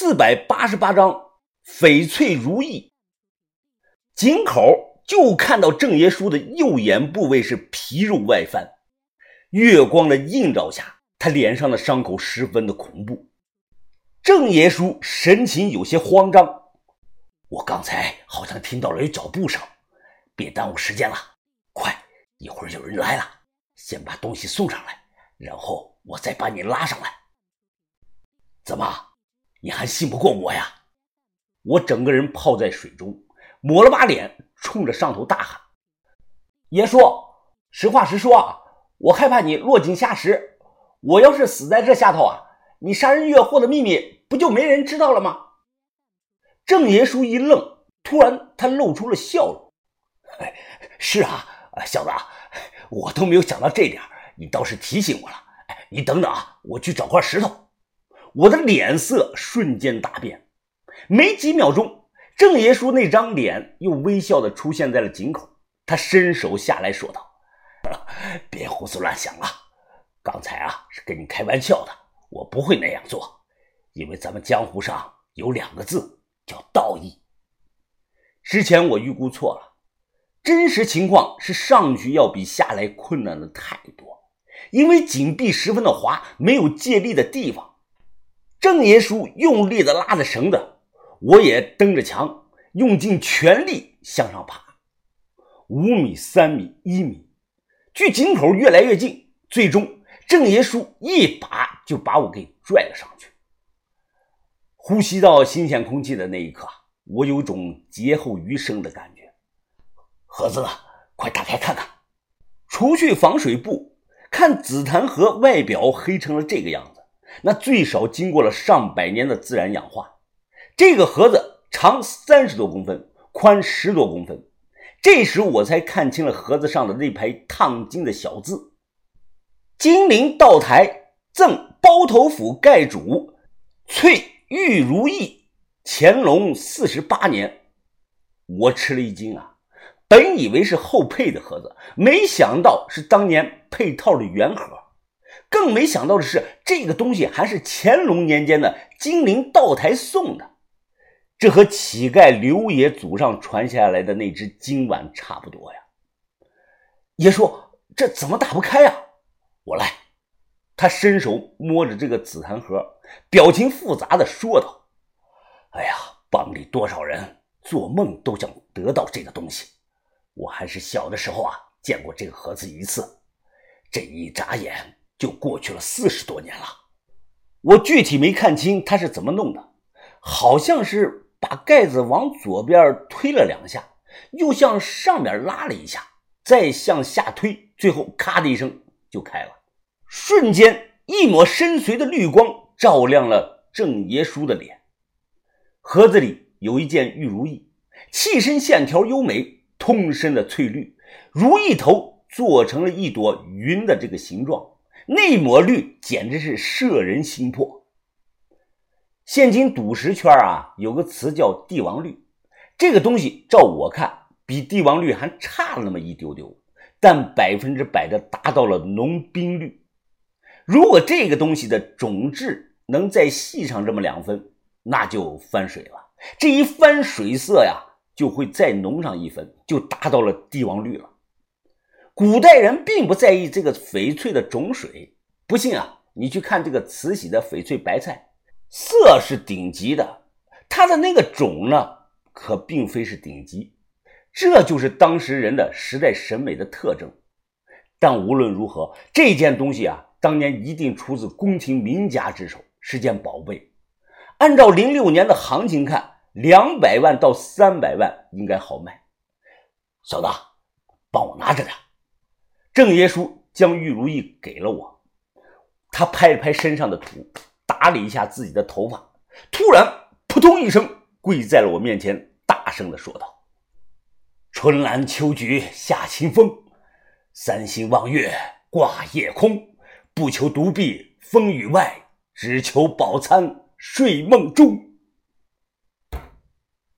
四百八十八章翡翠如意。井口就看到郑爷叔的右眼部位是皮肉外翻，月光的映照下，他脸上的伤口十分的恐怖。郑爷叔神情有些慌张，我刚才好像听到了有脚步声，别耽误时间了，快，一会儿有人来了，先把东西送上来，然后我再把你拉上来。怎么？你还信不过我呀？我整个人泡在水中，抹了把脸，冲着上头大喊：“爷叔，实话实说啊，我害怕你落井下石。我要是死在这下头啊，你杀人越货的秘密不就没人知道了吗？”郑爷叔一愣，突然他露出了笑容：“是啊，小子，我都没有想到这点，你倒是提醒我了。你等等啊，我去找块石头。”我的脸色瞬间大变，没几秒钟，郑爷叔那张脸又微笑的出现在了井口。他伸手下来说道：“ 别胡思乱想了，刚才啊是跟你开玩笑的，我不会那样做，因为咱们江湖上有两个字叫道义。之前我预估错了，真实情况是上去要比下来困难的太多，因为井壁十分的滑，没有借力的地方。”郑爷叔用力的拉着绳子，我也蹬着墙，用尽全力向上爬。五米、三米、一米，距井口越来越近，最终郑爷叔一把就把我给拽了上去。呼吸到新鲜空气的那一刻，我有种劫后余生的感觉。盒子呢？快打开看看。除去防水布，看紫檀盒外表黑成了这个样子。那最少经过了上百年的自然氧化。这个盒子长三十多公分，宽十多公分。这时我才看清了盒子上的那排烫金的小字：“金陵道台赠包头府盖主翠玉如意，乾隆四十八年。”我吃了一惊啊！本以为是后配的盒子，没想到是当年配套的原盒。更没想到的是，这个东西还是乾隆年间的金陵道台送的，这和乞丐刘爷祖上传下来的那只金碗差不多呀。爷叔，这怎么打不开呀？我来。他伸手摸着这个紫檀盒，表情复杂的说道：“哎呀，帮里多少人做梦都想得到这个东西。我还是小的时候啊，见过这个盒子一次，这一眨眼。”就过去了四十多年了，我具体没看清他是怎么弄的，好像是把盖子往左边推了两下，又向上面拉了一下，再向下推，最后咔的一声就开了。瞬间，一抹深邃的绿光照亮了郑爷叔的脸。盒子里有一件玉如意，器身线条优美，通身的翠绿，如意头做成了一朵云的这个形状。那抹绿简直是摄人心魄。现今赌石圈啊，有个词叫帝王绿，这个东西照我看，比帝王绿还差了那么一丢丢，但百分之百的达到了浓冰绿。如果这个东西的种质能再细上这么两分，那就翻水了。这一翻水色呀，就会再浓上一分，就达到了帝王绿了。古代人并不在意这个翡翠的种水，不信啊，你去看这个慈禧的翡翠白菜，色是顶级的，它的那个种呢，可并非是顶级，这就是当时人的时代审美的特征。但无论如何，这件东西啊，当年一定出自宫廷名家之手，是件宝贝。按照零六年的行情看，两百万到三百万应该好卖。小子，帮我拿着点。郑爷叔将玉如意给了我，他拍了拍身上的土，打理一下自己的头发，突然扑通一声跪在了我面前，大声的说道：“春兰秋菊夏清风，三星望月挂夜空，不求独臂风雨外，只求饱餐睡梦中。”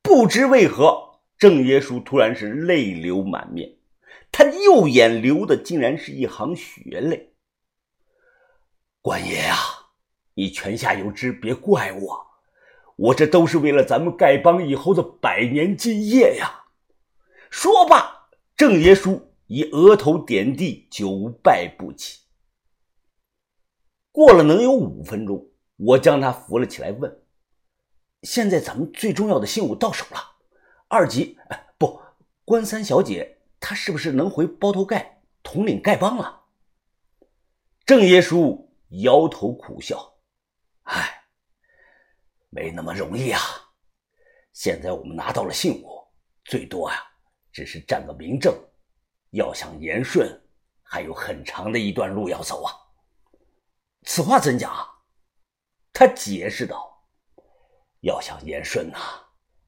不知为何，郑爷叔突然是泪流满面。他右眼流的竟然是一行血泪。官爷啊，你泉下有知，别怪我。我这都是为了咱们丐帮以后的百年基业呀！说罢，郑爷叔以额头点地，久拜不起。过了能有五分钟，我将他扶了起来，问：“现在咱们最重要的信物到手了，二级不，关三小姐他是不是能回包头盖统领丐帮了？”郑爷叔摇头苦笑：“唉，没那么容易啊！现在我们拿到了信物，最多呀，只是占个名正，要想言顺，还有很长的一段路要走啊。”此话怎讲？他解释道：“要想言顺呐，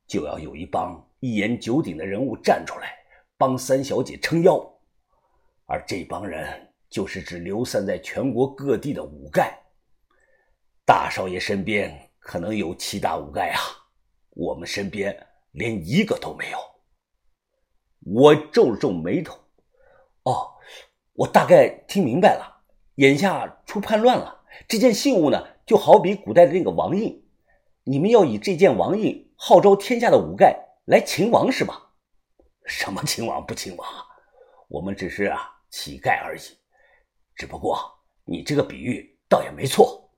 就要有一帮一言九鼎的人物站出来帮三小姐撑腰，而这帮人就是指流散在全国各地的五丐。大少爷身边可能有七大五丐啊，我们身边连一个都没有。”我皱了皱眉头：“哦，我大概听明白了。”眼下出叛乱了，这件信物呢，就好比古代的那个王印，你们要以这件王印号召天下的五丐来擒王是吧？什么亲王不亲王啊？我们只是啊乞丐而已。只不过你这个比喻倒也没错。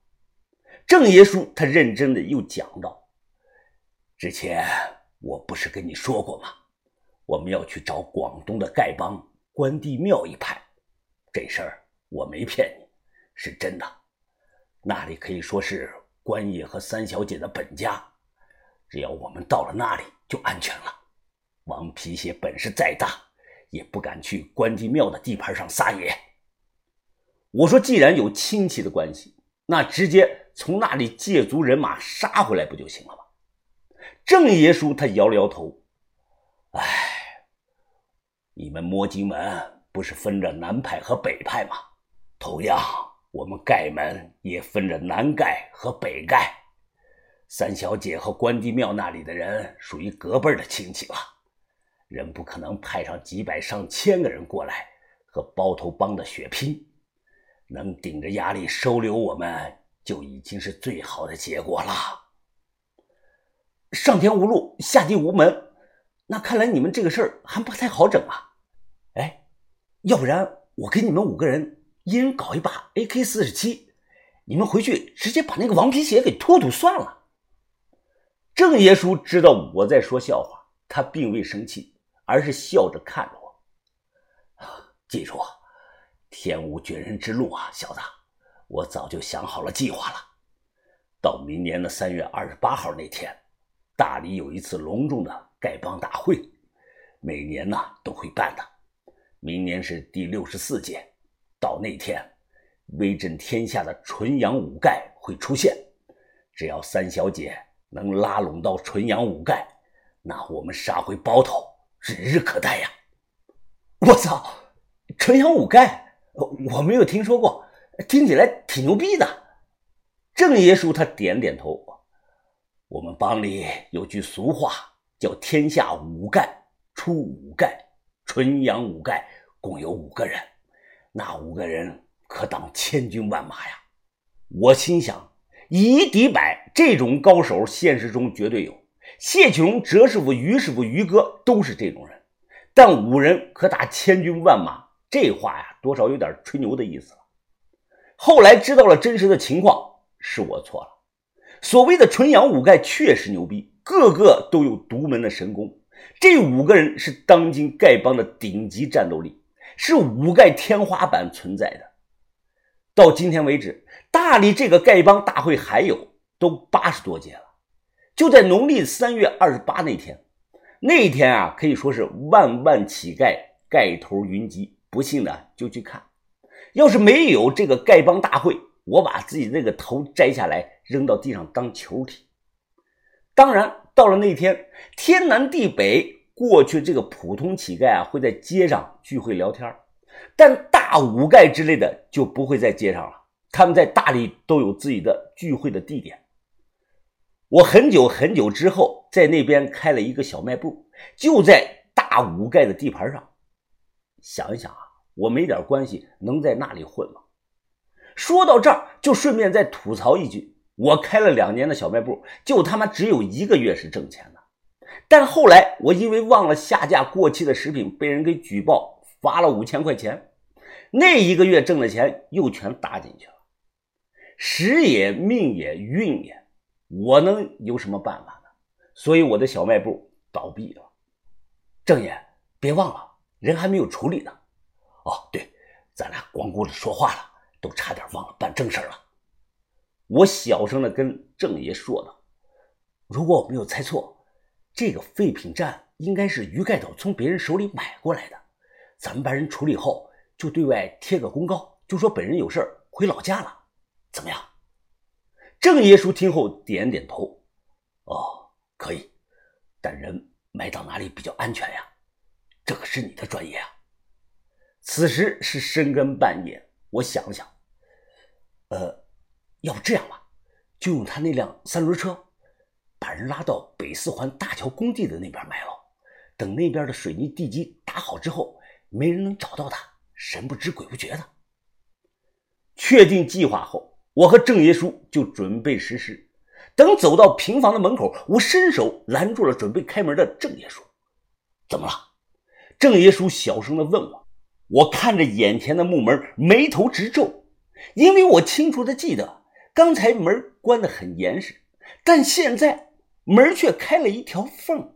郑爷叔他认真的又讲道：“之前我不是跟你说过吗？我们要去找广东的丐帮关帝庙一派，这事儿。”我没骗你，是真的。那里可以说是关爷和三小姐的本家，只要我们到了那里，就安全了。王皮鞋本事再大，也不敢去关帝庙的地盘上撒野。我说，既然有亲戚的关系，那直接从那里借足人马杀回来不就行了吗？郑爷叔他摇了摇头，哎，你们摸金门不是分着南派和北派吗？同样，我们丐门也分着南丐和北丐。三小姐和关帝庙那里的人属于隔辈的亲戚了，人不可能派上几百上千个人过来和包头帮的血拼。能顶着压力收留我们，就已经是最好的结果了。上天无路，下地无门，那看来你们这个事儿还不太好整啊！哎，要不然我给你们五个人。一人搞一把 AK 四十七，你们回去直接把那个王皮鞋给突突算了。郑爷叔知道我在说笑话，他并未生气，而是笑着看着我。记住，天无绝人之路啊，小子！我早就想好了计划了。到明年的三月二十八号那天，大理有一次隆重的丐帮大会，每年呢都会办的。明年是第六十四届。到那天，威震天下的纯阳五丐会出现。只要三小姐能拉拢到纯阳五丐，那我们杀回包头指日可待呀！我操，纯阳五丐，我没有听说过，听起来挺牛逼的。郑爷叔他点点头。我们帮里有句俗话，叫“天下五丐出五丐”，纯阳五丐共有五个人。那五个人可当千军万马呀！我心想，以一敌百这种高手，现实中绝对有。谢启荣、哲师傅、于师傅、于哥都是这种人。但五人可打千军万马，这话呀，多少有点吹牛的意思了。后来知道了真实的情况，是我错了。所谓的纯阳五丐确实牛逼，个个都有独门的神功。这五个人是当今丐帮的顶级战斗力。是五丐天花板存在的。到今天为止，大理这个丐帮大会还有都八十多届了。就在农历三月二十八那天，那一天啊，可以说是万万乞丐丐头云集。不信的就去看。要是没有这个丐帮大会，我把自己那个头摘下来扔到地上当球踢。当然，到了那天，天南地北。过去这个普通乞丐啊，会在街上聚会聊天但大五丐之类的就不会在街上了。他们在大理都有自己的聚会的地点。我很久很久之后，在那边开了一个小卖部，就在大五盖的地盘上。想一想啊，我没点关系，能在那里混吗？说到这儿，就顺便再吐槽一句：我开了两年的小卖部，就他妈只有一个月是挣钱的。但后来我因为忘了下架过期的食品，被人给举报，罚了五千块钱。那一个月挣的钱又全搭进去了。时也，命也，运也，我能有什么办法呢？所以我的小卖部倒闭了。郑爷，别忘了，人还没有处理呢。哦，对，咱俩光顾着说话了，都差点忘了办正事了。我小声的跟郑爷说道：“如果我没有猜错，这个废品站应该是于盖斗从别人手里买过来的。咱们把人处理后，就对外贴个公告，就说本人有事回老家了，怎么样？”郑爷叔听后点点头：“哦，可以，但人埋到哪里比较安全呀？这可是你的专业啊。”此时是深更半夜，我想了想，呃。要不这样吧，就用他那辆三轮车，把人拉到北四环大桥工地的那边埋了。等那边的水泥地基打好之后，没人能找到他，神不知鬼不觉的。确定计划后，我和郑爷叔就准备实施。等走到平房的门口，我伸手拦住了准备开门的郑爷叔。怎么了？郑爷叔小声的问我。我看着眼前的木门，眉头直皱，因为我清楚的记得。刚才门关得很严实，但现在门却开了一条缝。